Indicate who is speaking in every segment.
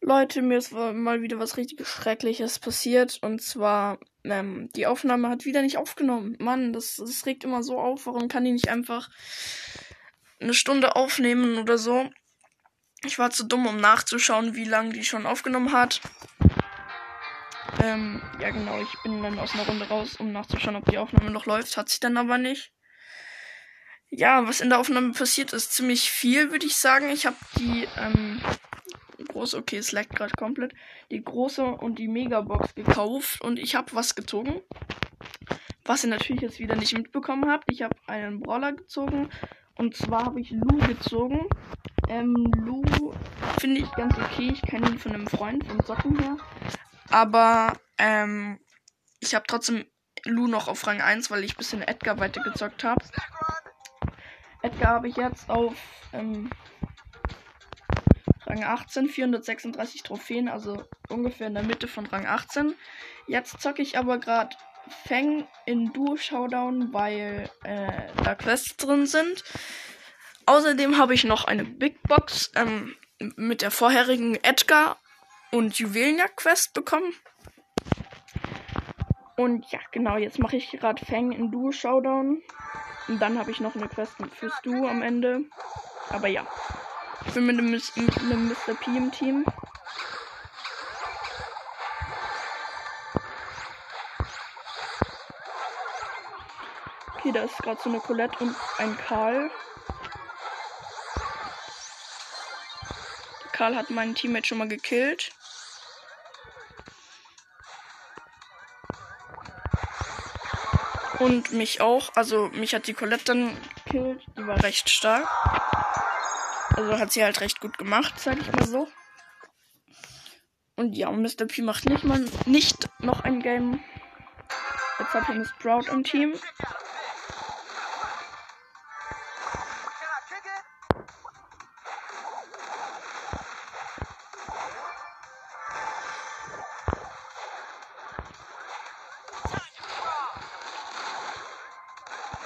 Speaker 1: Leute, mir ist mal wieder was richtig Schreckliches passiert. Und zwar, ähm, die Aufnahme hat wieder nicht aufgenommen. Mann, das, das regt immer so auf. Warum kann die nicht einfach eine Stunde aufnehmen oder so? Ich war zu dumm, um nachzuschauen, wie lange die schon aufgenommen hat. Ähm, ja genau, ich bin dann aus einer Runde raus, um nachzuschauen, ob die Aufnahme noch läuft. Hat sie dann aber nicht. Ja, was in der Aufnahme passiert ist, ziemlich viel, würde ich sagen. Ich habe die, ähm, große, okay, es lag gerade komplett, die große und die Megabox gekauft und ich habe was gezogen. Was ihr natürlich jetzt wieder nicht mitbekommen habt. Ich habe einen Brawler gezogen und zwar habe ich Lu gezogen. Ähm, Lu finde ich ganz okay. Ich kenne ihn von einem Freund vom Zocken her. Aber ähm, ich habe trotzdem Lu noch auf Rang 1, weil ich ein bisschen Edgar weitergezockt habe. Edgar habe ich jetzt auf ähm, Rang 18, 436 Trophäen, also ungefähr in der Mitte von Rang 18. Jetzt zocke ich aber gerade Feng in Duo Showdown, weil äh, da Quests drin sind. Außerdem habe ich noch eine Big Box ähm, mit der vorherigen Edgar und Juwelenjagd Quest bekommen. Und ja, genau, jetzt mache ich gerade Fang in Duo Showdown. Und dann habe ich noch eine Quest fürs Duo am Ende. Aber ja. Ich bin mit einem, mit einem Mr. P im Team. Okay, da ist gerade so eine Colette und ein Karl. Karl hat meinen Teammate schon mal gekillt. Und mich auch. Also mich hat die Colette dann gekillt. Die war recht stark. Also hat sie halt recht gut gemacht, sag ich mal so. Und ja, Mr. P macht nicht mal nicht noch ein Game. Jetzt hat er eine Sprout im Team.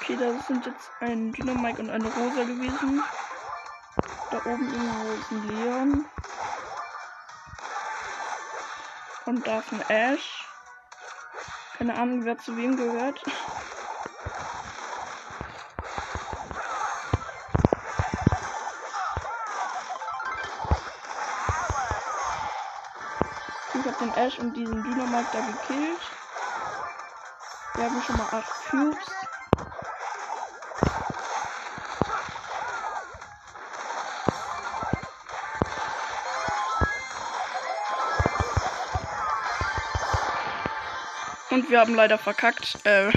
Speaker 1: Okay, das sind jetzt ein Dynamike und eine Rosa gewesen. Da oben irgendwo ist ein Leon. Und da ist ein Ash. Keine Ahnung, wer zu wem gehört. Ich habe den Ash und diesen Dynamite da gekillt. Wir haben schon mal 8 Cubes. Und wir haben leider verkackt. Äh,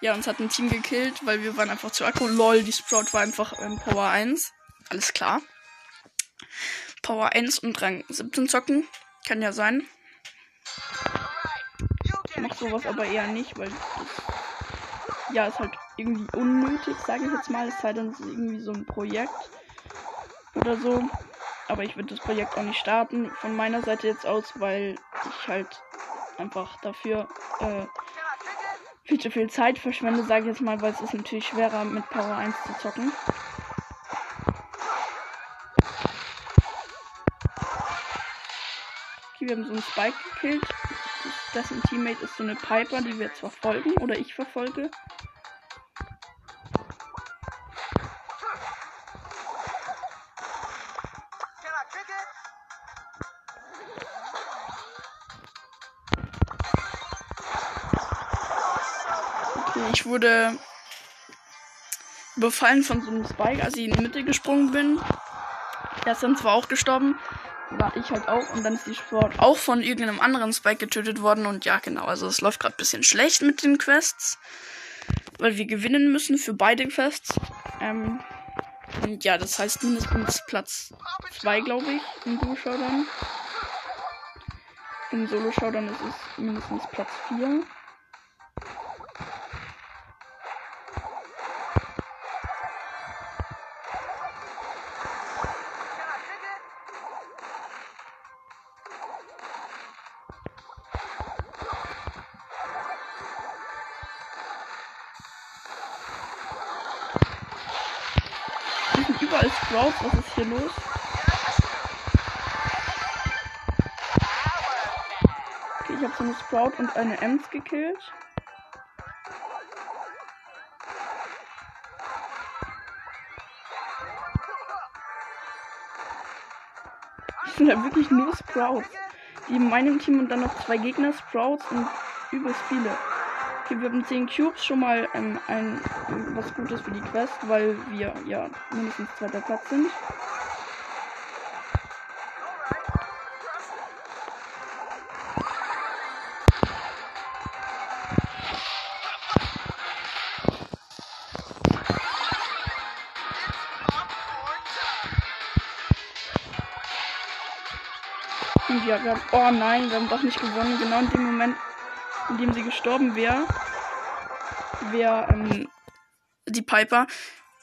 Speaker 1: ja, uns hat ein Team gekillt, weil wir waren einfach zu akku. Lol, die Sprout war einfach in Power 1. Alles klar. Power 1 und Rang 17 zocken. Kann ja sein. Mach sowas aber eher nicht, weil ja, ist halt irgendwie unnötig, sage ich jetzt mal. Es sei denn, es ist irgendwie so ein Projekt oder so. Aber ich würde das Projekt auch nicht starten von meiner Seite jetzt aus, weil ich halt einfach dafür äh, viel zu viel Zeit verschwende, sage ich jetzt mal, weil es ist natürlich schwerer mit Power 1 zu zocken. Okay, wir haben so einen Spike gekillt. Dessen Teammate ist so eine Piper, die wir jetzt verfolgen oder ich verfolge. Ich wurde überfallen von so einem Spike, als ich in die Mitte gesprungen bin. Er ist dann zwar auch gestorben, war ich halt auch. Und dann ist die Sport auch von irgendeinem anderen Spike getötet worden. Und ja, genau, also es läuft gerade ein bisschen schlecht mit den Quests. Weil wir gewinnen müssen für beide Quests. Ähm, und ja, das heißt mindestens Platz 2, glaube ich, im Duo-Showdown. Im Solo-Showdown ist es mindestens Platz 4. überall Sprouts. Was ist hier los? Okay, ich habe so eine Sprout und eine Ems gekillt. Ich sind da wirklich nur Sprouts. Die in meinem Team und dann noch zwei Gegner Sprouts und übelst viele. Okay, wir haben 10 Cubes, schon mal ähm, ein, was Gutes für die Quest, weil wir ja mindestens zweiter Platz sind. Und ja, wir haben, oh nein, wir haben doch nicht gewonnen. Genau in dem Moment, in dem sie gestorben wäre, wäre ähm, die Piper,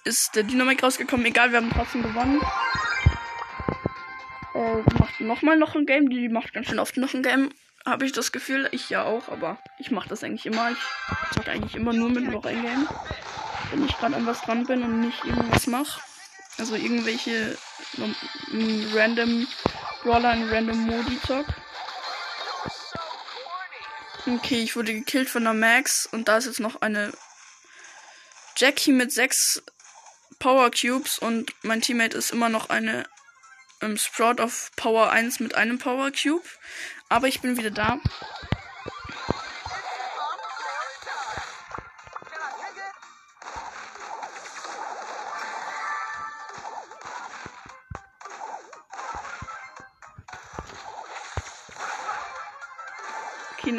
Speaker 1: ist der Dynamik rausgekommen. Egal, wir haben trotzdem gewonnen. Äh, macht nochmal noch ein Game. Die macht ganz schön oft noch ein Game. Habe ich das Gefühl. Ich ja auch, aber ich mache das eigentlich immer. Ich zocke eigentlich immer nur mit noch ein Game. Wenn ich gerade an was dran bin und nicht irgendwas mache. Also irgendwelche random Brawler in random Modi zock. Okay, ich wurde gekillt von der Max und da ist jetzt noch eine Jackie mit sechs Power Cubes und mein Teammate ist immer noch eine ähm, Sprout auf Power 1 mit einem Power Cube. Aber ich bin wieder da.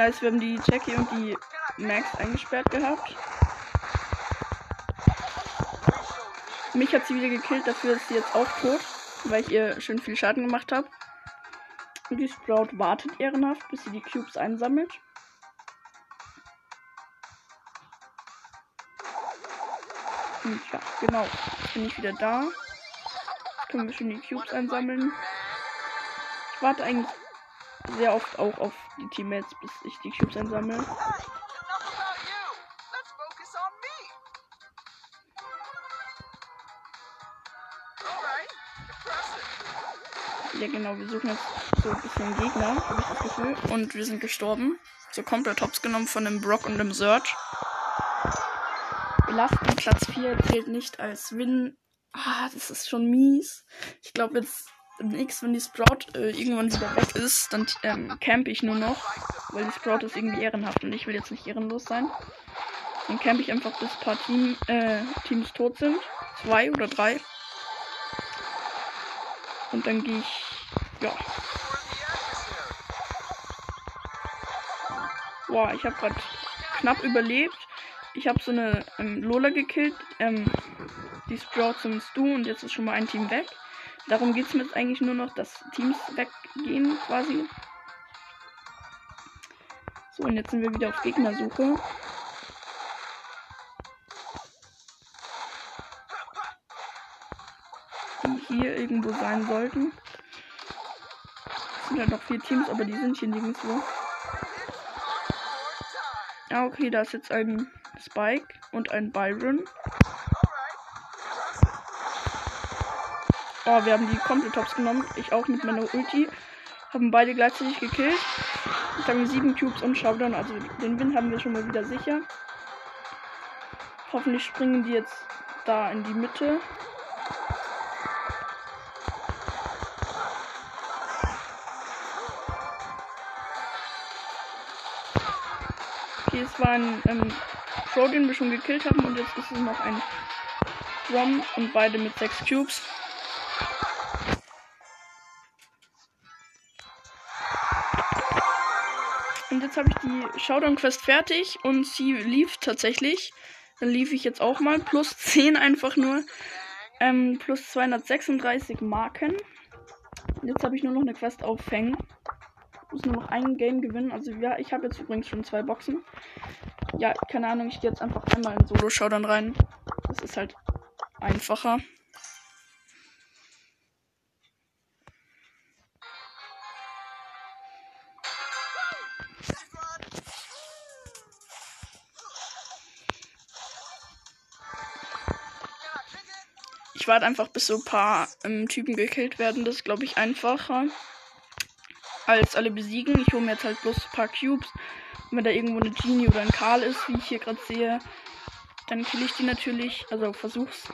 Speaker 1: Nice. Wir haben die Jackie und die Max eingesperrt gehabt. Mich hat sie wieder gekillt, dafür ist sie jetzt auch tot, weil ich ihr schön viel Schaden gemacht habe. Und die Sprout wartet ehrenhaft, bis sie die Cubes einsammelt. Und ja, genau. Bin ich wieder da. Können wir schon die Cubes einsammeln. Ich warte eigentlich sehr oft auch auf die Teammates, bis ich die Cubes einsammle. Ja genau, wir suchen jetzt so ein bisschen Gegner, habe ich das Gefühl. Und wir sind gestorben. So komplett hops genommen von dem Brock und dem Search. Belasten Platz 4 zählt nicht als Win. Ah, das ist schon mies. Ich glaube jetzt demnächst, wenn die Sprout äh, irgendwann wieder weg ist, dann ähm, camp ich nur noch. Weil die Sprout ist irgendwie ehrenhaft und ich will jetzt nicht ehrenlos sein. Dann camp ich einfach bis ein paar Team, äh, Teams tot sind. Zwei oder drei. Und dann gehe ich. Ja. Boah, ich habe gerade knapp überlebt. Ich habe so eine ähm, Lola gekillt. Ähm, die Sprout zum Stu und jetzt ist schon mal ein Team weg. Darum geht es mir jetzt eigentlich nur noch, dass Teams weggehen quasi. So, und jetzt sind wir wieder auf Gegnersuche. Die hier irgendwo sein sollten. Es sind halt noch vier Teams, aber die sind hier nirgendwo. Ah, okay, da ist jetzt ein Spike und ein Byron. Oh, wir haben die komplett Tops genommen. Ich auch mit meiner Ulti. Haben beide gleichzeitig gekillt. Jetzt haben wir sieben Cubes und Showdown. Also den Win haben wir schon mal wieder sicher. Hoffentlich springen die jetzt da in die Mitte. Okay, es war ein ähm, Pro, den wir schon gekillt haben. Und jetzt ist es noch ein Drum und beide mit sechs Cubes. Jetzt habe ich die Showdown-Quest fertig und sie lief tatsächlich. Dann lief ich jetzt auch mal. Plus 10 einfach nur. Ähm, plus 236 Marken. Jetzt habe ich nur noch eine Quest aufhängen. Muss nur noch ein Game gewinnen. Also ja, ich habe jetzt übrigens schon zwei Boxen. Ja, keine Ahnung, ich gehe jetzt einfach einmal in Solo-Showdown rein. Das ist halt einfacher. Ich warte einfach, bis so ein paar ähm, Typen gekillt werden. Das ist, glaube ich, einfacher. als alle besiegen. Ich hole mir jetzt halt bloß ein paar Cubes. Und wenn da irgendwo eine Genie oder ein Karl ist, wie ich hier gerade sehe, dann kill ich die natürlich. Also versuch's.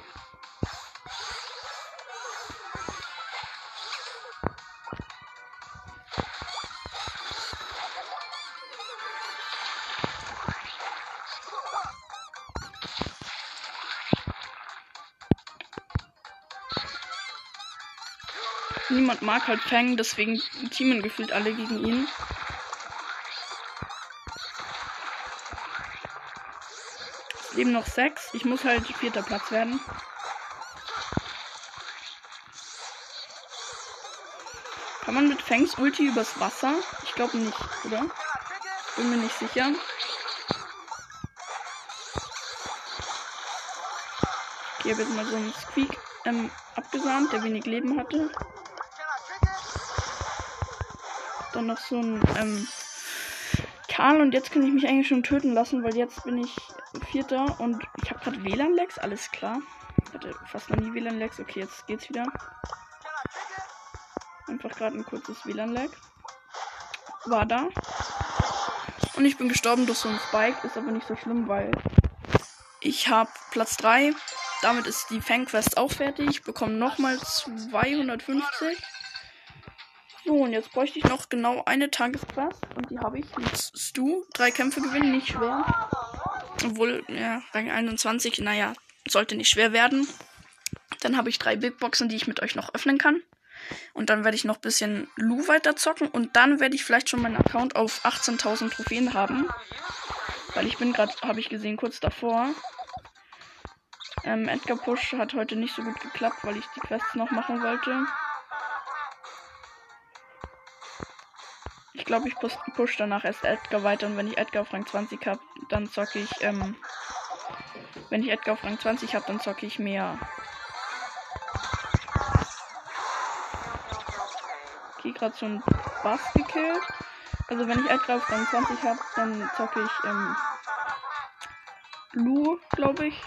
Speaker 1: Niemand mag halt Fang, deswegen teamen gefühlt alle gegen ihn. Es leben noch sechs. Ich muss halt vierter Platz werden. Kann man mit Fangs Ulti übers Wasser? Ich glaube nicht, oder? Bin mir nicht sicher. Ich habe jetzt mal so einen Squeak ähm, abgesandt, der wenig Leben hatte. Dann noch so ein ähm, Karl und jetzt kann ich mich eigentlich schon töten lassen, weil jetzt bin ich Vierter und ich habe gerade WLAN-Lags, alles klar. Ich hatte fast noch nie WLAN-Lags, okay, jetzt geht's wieder. Einfach gerade ein kurzes WLAN-Lag. War da. Und ich bin gestorben durch so ein Spike, ist aber nicht so schlimm, weil ich habe Platz 3. Damit ist die Fang-Quest auch fertig. Ich bekomme nochmal 250. So, und jetzt bräuchte ich noch genau eine Tagesquest. Und die habe ich mit Stu. Drei Kämpfe gewinnen, nicht schwer. Obwohl, ja, Rang 21, naja, sollte nicht schwer werden. Dann habe ich drei Big Boxen, die ich mit euch noch öffnen kann. Und dann werde ich noch ein bisschen Lu weiter zocken. Und dann werde ich vielleicht schon meinen Account auf 18.000 Trophäen haben. Weil ich bin gerade, habe ich gesehen, kurz davor. Ähm, Edgar Push hat heute nicht so gut geklappt, weil ich die Quests noch machen wollte. Glaube, ich push, danach erst Edgar weiter und wenn ich Edgar auf Rang 20 habe, dann zocke ich, ähm, wenn ich Edgar auf Rang 20 habe, dann zocke ich mehr. Okay, gerade ein Bass gekillt. Also wenn ich Edgar auf Rang 20 habe, dann zocke ich, ähm, Lu, glaube ich.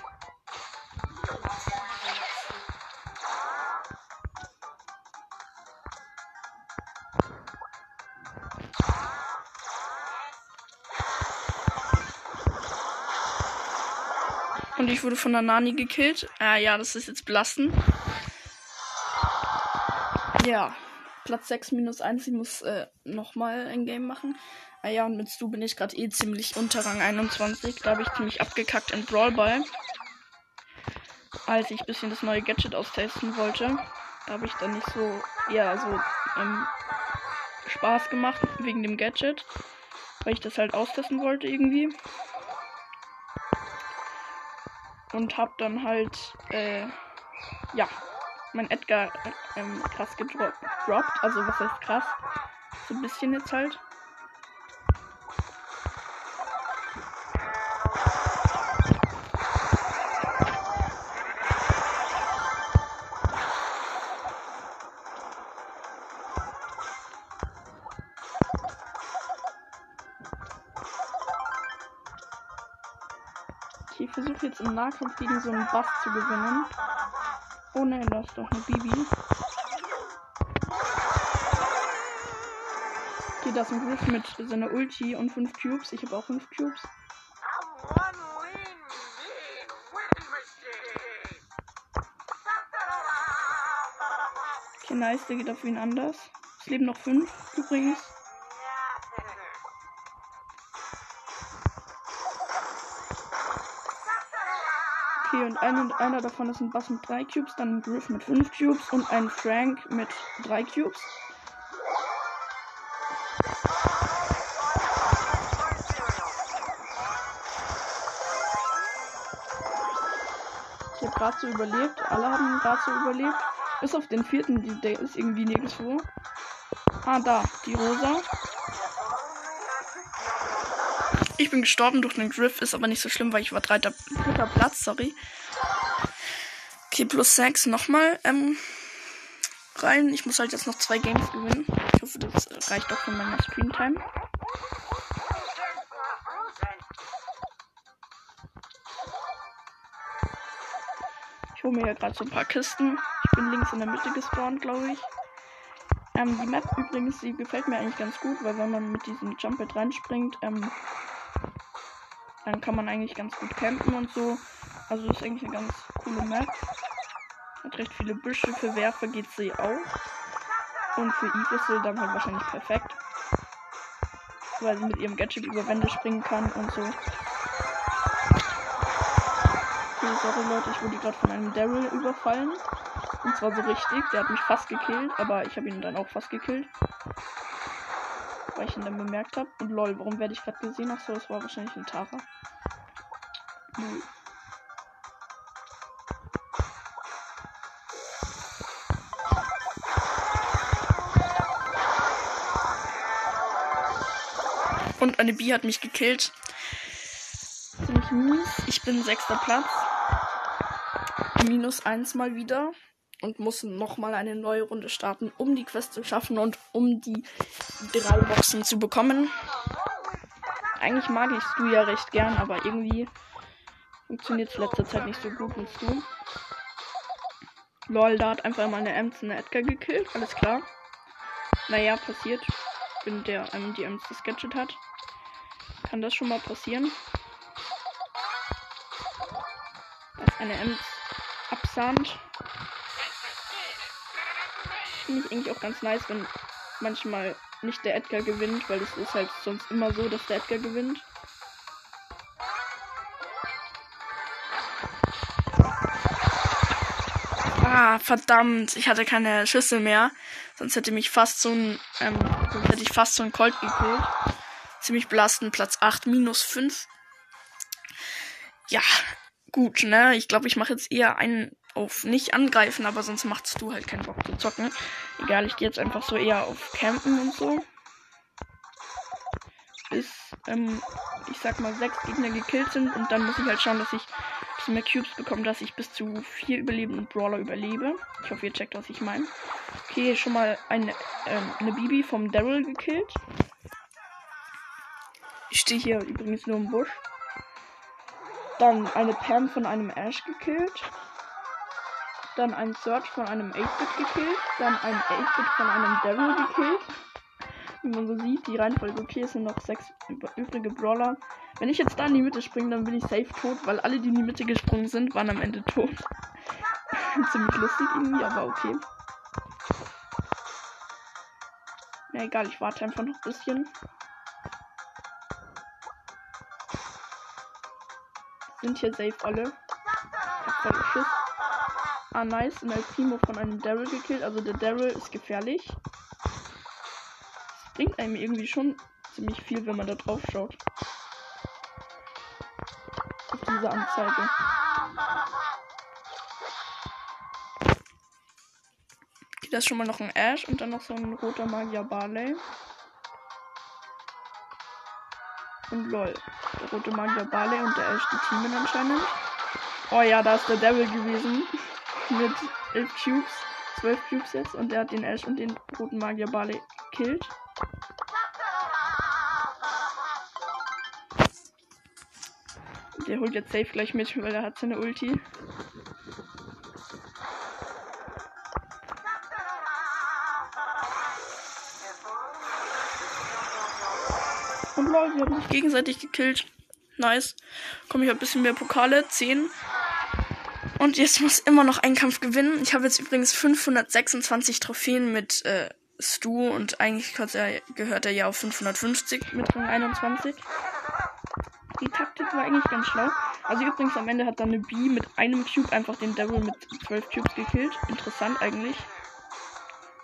Speaker 1: Ich wurde von der Nani gekillt. Äh, ja, das ist jetzt belastend. Ja, Platz 6 minus 1. Ich muss äh, nochmal ein Game machen. Ah ja, und mit Stu bin ich gerade eh ziemlich unter Rang 21. Da habe ich ziemlich abgekackt in Brawl Ball. Als ich ein bisschen das neue Gadget austesten wollte. Da habe ich dann nicht so, ja, so ähm, Spaß gemacht wegen dem Gadget. Weil ich das halt austesten wollte irgendwie und hab dann halt, äh, ja, mein Edgar äh, ähm, krass gedroppt. Also, was heißt krass? So ein bisschen jetzt halt. Im Nahkampf gegen so einen Bass zu gewinnen. Oh nein, da ist doch eine Bibi. Okay, das ein Griff mit seiner Ulti und 5 Cubes. Ich habe auch 5 Cubes. Okay, nice, der geht auf ihn anders. Es leben noch 5 übrigens. Okay, und ein, einer davon ist ein Bass mit 3 Cubes, dann ein Griff mit 5 Cubes und ein Frank mit 3 Cubes. Ich habe gerade so überlebt. Alle haben gerade so überlebt. Bis auf den vierten, der ist irgendwie nirgendwo. Ah, da, die Rosa. Ich bin gestorben durch einen Griff, ist aber nicht so schlimm, weil ich war dritter, dritter Platz, sorry. Okay, plus 6 nochmal ähm, rein. Ich muss halt jetzt noch zwei Games gewinnen. Ich hoffe, das reicht doch für meine Screentime. Ich hole mir ja gerade so ein paar Kisten. Ich bin links in der Mitte gespawnt, glaube ich. Ähm, die Map übrigens, die gefällt mir eigentlich ganz gut, weil wenn man mit diesem Jumpet reinspringt, ähm, dann kann man eigentlich ganz gut campen und so. Also ist eigentlich eine ganz coole Map. Hat recht viele Büsche. Für Werfer geht sie auch. Und für Eve ist dann halt wahrscheinlich perfekt. Weil sie mit ihrem Gadget über Wände springen kann und so. Okay, sorry Leute, ich wurde gerade von einem Daryl überfallen. Und zwar so richtig. Der hat mich fast gekillt, aber ich habe ihn dann auch fast gekillt. Weil ich ihn dann bemerkt habe. Und lol, warum werde ich gerade gesehen? Achso, das war wahrscheinlich ein Tara. Null. Und eine Bi hat mich gekillt. Ziemlich mies. Ich bin sechster Platz. Minus eins mal wieder. Und muss nochmal eine neue Runde starten, um die Quest zu schaffen und um die drei Boxen zu bekommen. Eigentlich mag ich Stu ja recht gern, aber irgendwie funktioniert es letzter Zeit nicht so gut mit Stu. Lol, da hat einfach mal eine Ems eine Edgar gekillt, alles klar. Naja, passiert. Wenn der einem die Ems gesketchet hat kann das schon mal passieren. Dass eine Ems absahnt. Finde ich eigentlich auch ganz nice, wenn manchmal nicht der Edgar gewinnt, weil es ist halt sonst immer so, dass der Edgar gewinnt. Ah, verdammt, ich hatte keine Schüssel mehr. Sonst hätte mich fast so ein, ähm, hätte ich fast so ein Colt gekillt ziemlich belastend. Platz 8, minus 5. Ja, gut, ne? Ich glaube, ich mache jetzt eher einen auf nicht angreifen, aber sonst machst du halt keinen Bock zu zocken. Egal, ich gehe jetzt einfach so eher auf Campen und so. Bis, ähm, ich sag mal, sechs Gegner gekillt sind und dann muss ich halt schauen, dass ich ein bisschen mehr Cubes bekomme, dass ich bis zu vier überlebenden Brawler überlebe. Ich hoffe, ihr checkt, was ich meine. Okay, schon mal eine, ähm, eine Bibi vom Daryl gekillt. Ich stehe hier übrigens nur im Busch. Dann eine Pam von einem Ash gekillt. Dann ein Search von einem 8-Bit gekillt. Dann ein 8-Bit von einem Devil gekillt. Wie man so sieht, die Reihenfolge okay, es sind noch sechs übrige Brawler. Wenn ich jetzt da in die Mitte springe, dann bin ich safe tot, weil alle, die in die Mitte gesprungen sind, waren am Ende tot. Ziemlich lustig irgendwie, aber okay. Na egal, ich warte einfach noch ein bisschen. Sind hier safe alle. Ah, nice. Und El Primo von einem Daryl gekillt. Also der Daryl ist gefährlich. Bringt einem irgendwie schon ziemlich viel, wenn man da drauf schaut. Auf diese Anzeige. Okay, da ist schon mal noch ein Ash und dann noch so ein roter Magier Barley. Und lol. Der rote Magier Barley und der die Teamen anscheinend. Oh ja, da ist der Devil gewesen. Mit 11 Cubes. 12 Cubes jetzt. Und der hat den Ash und den roten Magier Barley gekillt. Der holt jetzt safe gleich mit, weil er hat seine Ulti. Und lol, wir haben uns gegenseitig gekillt. Nice. Komm, ich habe ein bisschen mehr Pokale. 10. Und jetzt muss immer noch ein Kampf gewinnen. Ich habe jetzt übrigens 526 Trophäen mit äh, Stu und eigentlich gehört er ja auf 550 mit Rang 21. Die Taktik war eigentlich ganz schlau. Also übrigens am Ende hat dann eine B mit einem Cube einfach den Devil mit 12 Cubes gekillt. Interessant eigentlich.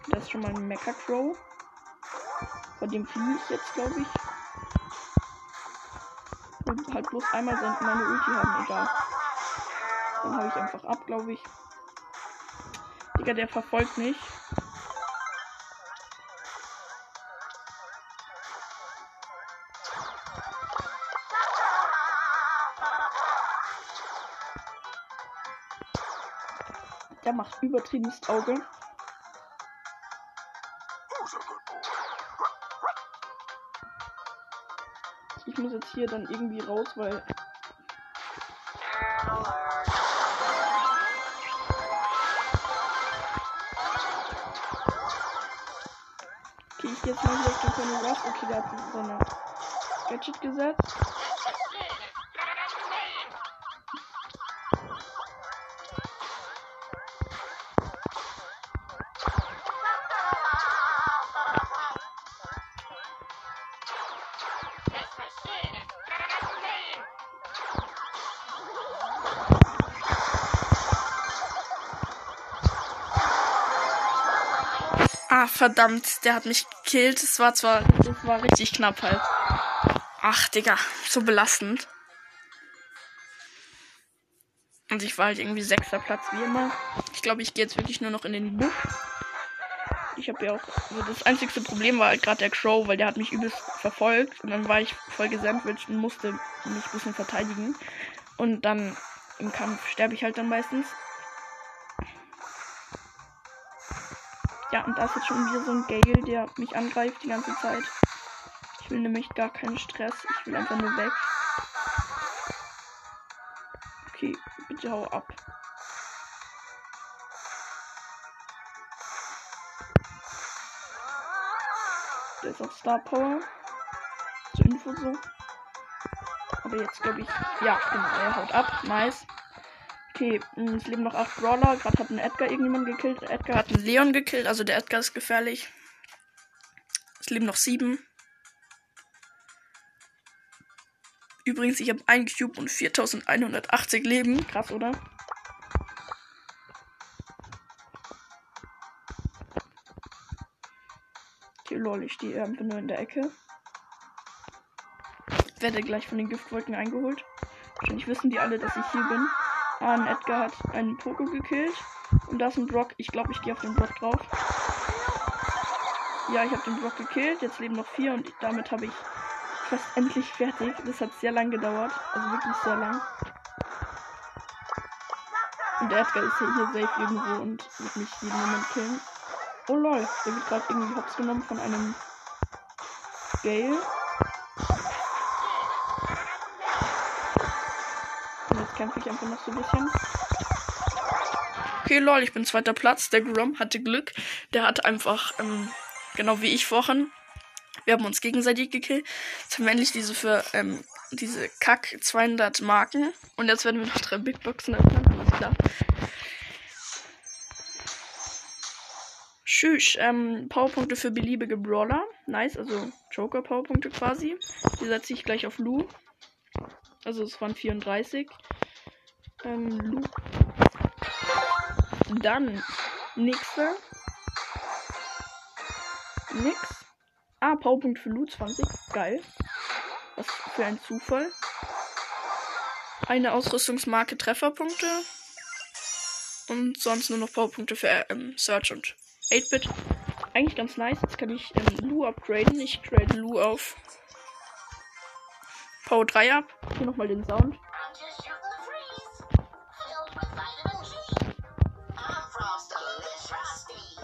Speaker 1: Das ist schon mal ein Mecha Crow. Bei dem fliege ich jetzt, glaube ich bloß einmal meine Ulti haben, egal. Dann habe ich einfach ab, glaube ich. Digga, der verfolgt mich. Der macht übertriebenes Auge. Ich muss jetzt hier dann irgendwie raus, weil. jetzt mal hier auf den Ruff. Okay, der hat so eine Gadget gesetzt. Ah, verdammt, der hat mich gekillt. Es war zwar, das war richtig knapp halt. Ach, Digga, so belastend. Und ich war halt irgendwie sechster Platz, wie immer. Ich glaube, ich gehe jetzt wirklich nur noch in den Busch. Ich habe ja auch. Also das einzigste Problem war halt gerade der Crow, weil der hat mich übelst verfolgt. Und dann war ich voll gesandwiched und musste mich ein bisschen verteidigen. Und dann im Kampf sterbe ich halt dann meistens. Ja, und da ist jetzt schon wieder so ein Gale, der mich angreift die ganze Zeit. Ich will nämlich gar keinen Stress. Ich will einfach nur weg. Okay, bitte hau ab. Der ist auf Star Power. Zur Info so. Aber jetzt glaube ich. Ja, genau, er haut ab. Nice. Okay, hm, es leben noch acht Brawler. Gerade hat ein Edgar irgendjemand gekillt. Edgar hat einen Leon gekillt. Also der Edgar ist gefährlich. Es leben noch sieben. Übrigens, ich habe ein Cube und 4180 Leben. Krass, oder? Okay, lol, ich stehe einfach nur in der Ecke. Werde gleich von den Giftwolken eingeholt. Wahrscheinlich wissen die alle, dass ich hier bin. Ah, ein Edgar hat einen Poko gekillt. Und da ist ein Brock. Ich glaube, ich gehe auf den Brock drauf. Ja, ich habe den Brock gekillt. Jetzt leben noch vier und damit habe ich fast endlich fertig. Das hat sehr lang gedauert. Also wirklich sehr lang. Und der Edgar ist hier safe irgendwo und wird mich jeden Moment killen. Oh lol, der wird gerade irgendwie hops genommen von einem Gale. Kämpfe ich einfach noch so ein bisschen. Okay, lol, ich bin zweiter Platz. Der Grom hatte Glück. Der hat einfach, ähm, genau wie ich vorhin, wir haben uns gegenseitig gekillt. Jetzt haben wir endlich diese für, ähm, diese Kack 200 Marken. Und jetzt werden wir noch drei Big Boxen öffnen. Alles klar. Tschüss. Ähm, Powerpunkte für beliebige Brawler. Nice, also Joker-Powerpunkte quasi. Die setze ich gleich auf Lu. Also es waren 34. Ähm, Lu. Dann nächste. Nix. Ah, Powerpunkt für Lu 20. Geil. Was für ein Zufall. Eine Ausrüstungsmarke Trefferpunkte. Und sonst nur noch Powerpunkte für ähm, Search und 8-Bit. Eigentlich ganz nice. Jetzt kann ich ähm, Lu upgraden. Ich grade Lu auf Power 3 ab. Hier nochmal den Sound.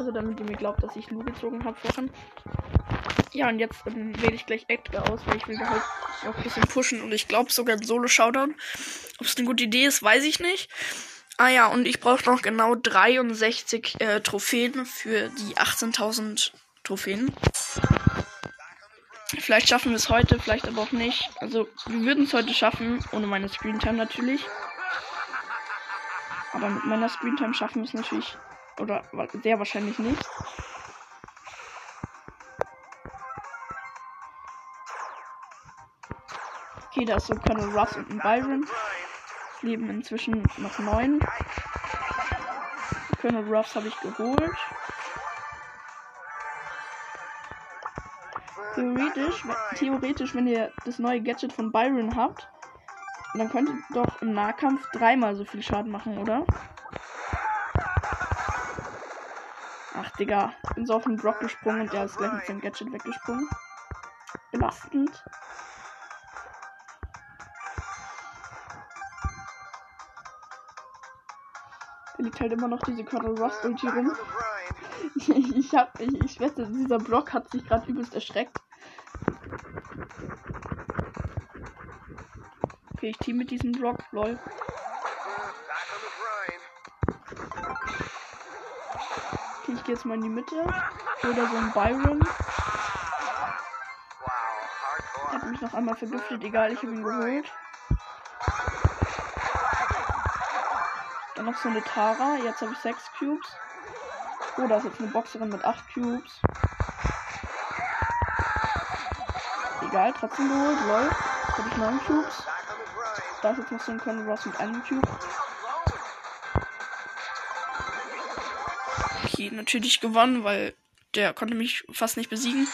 Speaker 1: Also damit ihr mir glaubt, dass ich Lu gezogen habe vorhin. Ja, und jetzt ähm, wähle ich gleich Edgar aus, weil ich will halt auch ein bisschen pushen und ich glaube sogar ein Solo-Showdown. Ob es eine gute Idee ist, weiß ich nicht. Ah ja, und ich brauche noch genau 63 äh, Trophäen für die 18.000 Trophäen. Vielleicht schaffen wir es heute, vielleicht aber auch nicht. Also, wir würden es heute schaffen, ohne meine Screentime natürlich. Aber mit meiner Screentime schaffen wir es natürlich oder sehr wahrscheinlich nicht. Okay, da ist so Colonel Russ und ein Byron. Es leben inzwischen noch neun. Colonel Ruffs habe ich geholt. Theoretisch, theoretisch, wenn ihr das neue Gadget von Byron habt, dann könnt ihr doch im Nahkampf dreimal so viel Schaden machen, oder? Digga. Bin so auf den Block gesprungen und der ist gleich mit seinem Gadget weggesprungen. Belastend. Da liegt halt immer noch diese Colonel Ross Ulti rum. ich hab, ich, ich wette, dieser Block hat sich gerade übelst erschreckt. Okay, ich team mit diesem Block, lol. Ich gehe jetzt mal in die Mitte. Oder so ein Byron. hat mich noch einmal vergiftet. Egal, ich habe ihn geholt. Dann noch so eine Tara. Jetzt habe ich 6 Cubes. Oh, da ist jetzt eine Boxerin mit 8 Cubes. Egal, trotzdem geholt. Läuft. Jetzt habe ich 9 Cubes. Da ist jetzt noch so ein Colonel Ross mit einem Cube. Okay, natürlich gewonnen, weil der konnte mich fast nicht besiegen.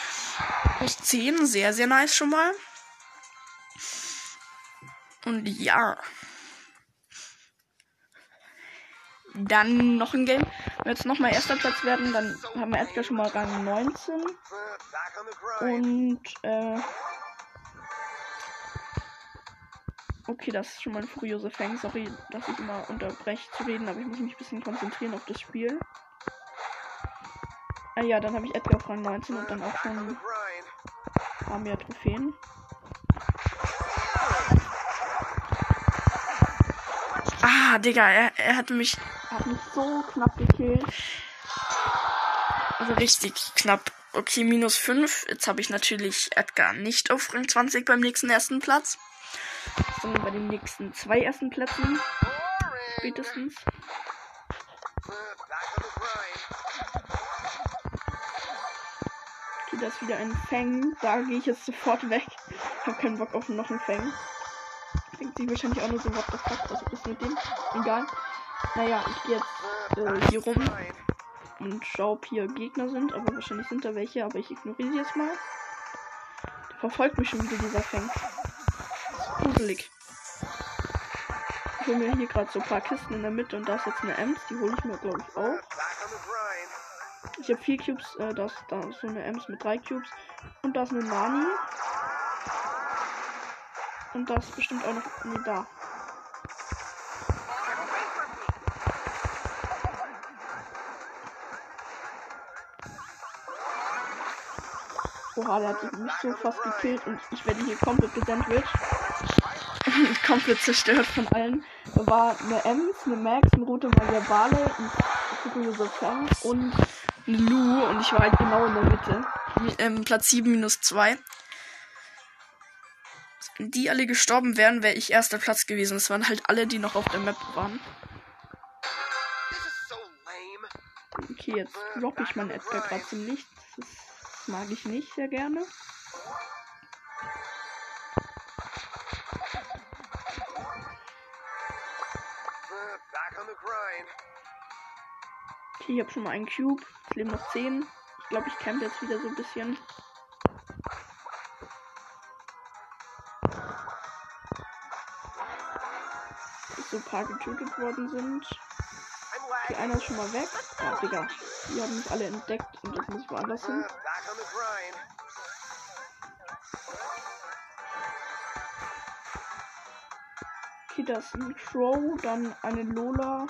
Speaker 1: Plus 10, sehr, sehr nice schon mal. Und ja. Dann noch ein Game. Wenn jetzt nochmal erster Platz werden, dann haben wir Edgar schon mal Rang 19. Und, äh. Okay, das ist schon mal ein furiose Fang. Sorry, dass ich immer unterbreche zu reden, aber ich muss mich ein bisschen konzentrieren auf das Spiel. Ah ja, dann habe ich Edgar auf Rang 19 und dann auch schon paar mehr Trophäen. Ah, Digga, er, er hat mich, hat mich so knapp gekillt. Also richtig knapp. Okay, minus 5. Jetzt habe ich natürlich Edgar nicht auf Rang 20 beim nächsten ersten Platz. Sondern bei den nächsten zwei ersten Plätzen. Spätestens. Da ist wieder ein Fang. Da gehe ich jetzt sofort weg. Ich habe keinen Bock auf noch einen Fang. Denkt sich wahrscheinlich auch nur so, what the fuck, was ist mit dem? Egal. Naja, ich gehe jetzt äh, hier rum und schau, ob hier Gegner sind. Aber wahrscheinlich sind da welche, aber ich ignoriere sie jetzt mal. Der verfolgt mich schon wieder, dieser Fang. Gruselig. Ich hole mir hier gerade so ein paar Kisten in der Mitte und da ist jetzt eine Ems, die hole ich mir, glaube ich, auch. Ich habe vier Cubes, äh, das, da ist so eine Ems mit drei Cubes. Und da ist eine Nani. Und das bestimmt auch noch. Nee, da. Oha, der hat mich so fast gekillt und ich werde hier komplett gesandwiched. komplett zerstört von allen. Da war eine Ems, eine Max, eine rote Maria Bale, ein Fukuyoso und eine Lu und ich war halt genau in der Mitte. Ähm, Platz 7 minus 2. Wenn die alle gestorben wären, wäre ich erster Platz gewesen. Das waren halt alle, die noch auf der Map waren. Okay, jetzt droppe ich meinen Edgar gerade ziemlich. Das, ist, das mag ich nicht sehr gerne. Okay, ich habe schon mal einen Cube. Noch 10. Ich glaube, ich camp jetzt wieder so ein bisschen. Bis so ein paar getötet worden sind. Die einer ist schon mal weg. Ja, Digga. Die haben mich alle entdeckt und jetzt muss ich woanders hin. Okay, das ist ein Crow, dann eine Lola.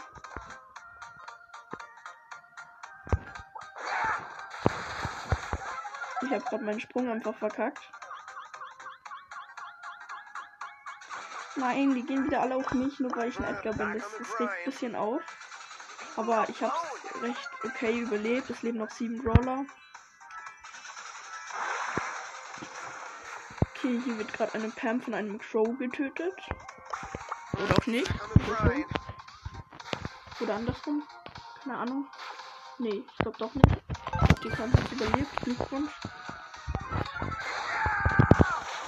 Speaker 1: Ich habe gerade meinen Sprung einfach verkackt. Nein, die gehen wieder alle auf mich, nur weil ich ein Edgar bin. Das, das regt ein bisschen auf. Aber ich habe recht okay überlebt. Es leben noch sieben Brawler. Okay, hier wird gerade eine Pam von einem Crow getötet. Oder auch nicht. Oder, andersrum. Keine Ahnung. Nee, ich glaube doch nicht. Die Pam hat überlebt. Glückwunsch.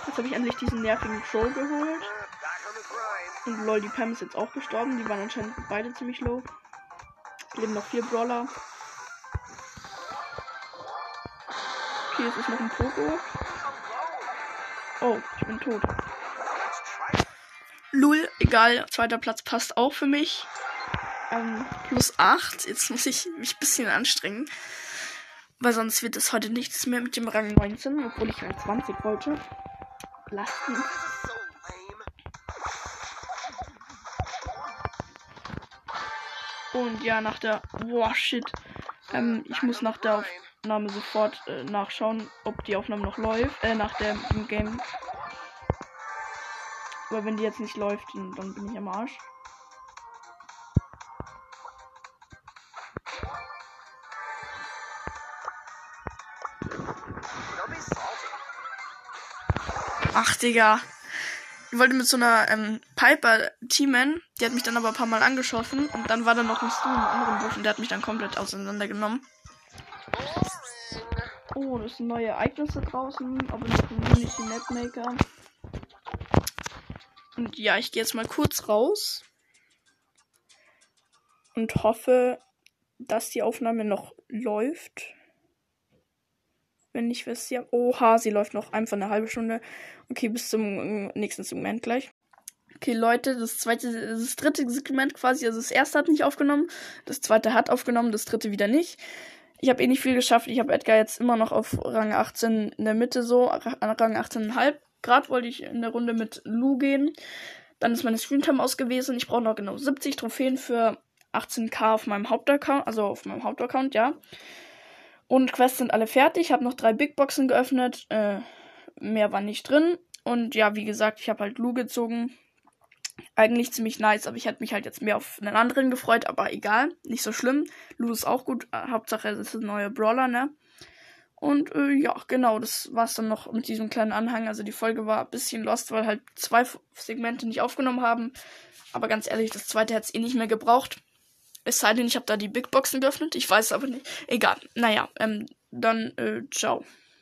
Speaker 1: Jetzt habe ich endlich diesen nervigen Crow geholt. Und lol, die Pam ist jetzt auch gestorben. Die waren anscheinend beide ziemlich low. Leben noch vier Brawler. Okay, es ist noch ein Pogo. Oh, ich bin tot. Lul, egal. Zweiter Platz passt auch für mich. Ähm, plus 8. Jetzt muss ich mich ein bisschen anstrengen. Weil sonst wird es heute nichts mehr mit dem Rang 19, obwohl ich Rang 20 wollte. Lasten. Und ja, nach der. Boah, shit. Ähm, ich muss nach der Aufnahme sofort äh, nachschauen, ob die Aufnahme noch läuft. Äh, nach dem Game. Aber wenn die jetzt nicht läuft, dann bin ich am Arsch. Ach, Digga. Ich wollte mit so einer ähm, Piper teamen. Die hat mich dann aber ein paar Mal angeschossen. Und dann war da noch ein Stu im anderen Busch und der hat mich dann komplett auseinandergenommen. Oh, das sind neue Ereignisse draußen. Aber noch ein Unity Mapmaker. Und ja, ich gehe jetzt mal kurz raus. Und hoffe, dass die Aufnahme noch läuft. Wenn ich wisst, ja. Oha, sie läuft noch einfach eine halbe Stunde. Okay, bis zum äh, nächsten Segment gleich. Okay, Leute, das zweite, das dritte Segment quasi, also das erste hat nicht aufgenommen, das zweite hat aufgenommen, das dritte wieder nicht. Ich habe eh nicht viel geschafft. Ich habe Edgar jetzt immer noch auf Rang 18 in der Mitte so, Rang 18,5. Gerade wollte ich in der Runde mit Lu gehen. Dann ist meine Screentime aus gewesen. Ich brauche noch genau 70 Trophäen für 18k auf meinem Hauptaccount, also auf meinem Hauptaccount, ja. Und Quests sind alle fertig. Ich habe noch drei Big Boxen geöffnet. Äh, mehr war nicht drin. Und ja, wie gesagt, ich habe halt Lu gezogen. Eigentlich ziemlich nice, aber ich hätte mich halt jetzt mehr auf einen anderen gefreut, aber egal, nicht so schlimm. Lu ist auch gut. Äh, Hauptsache, es ist ein neuer Brawler, ne? Und äh, ja, genau, das war's dann noch mit diesem kleinen Anhang. Also die Folge war ein bisschen lost, weil halt zwei Segmente nicht aufgenommen haben. Aber ganz ehrlich, das zweite hätte es eh nicht mehr gebraucht. Es sei denn, ich habe da die Big Boxen geöffnet. Ich weiß aber nicht. Egal. Naja, ähm, dann, äh, ciao.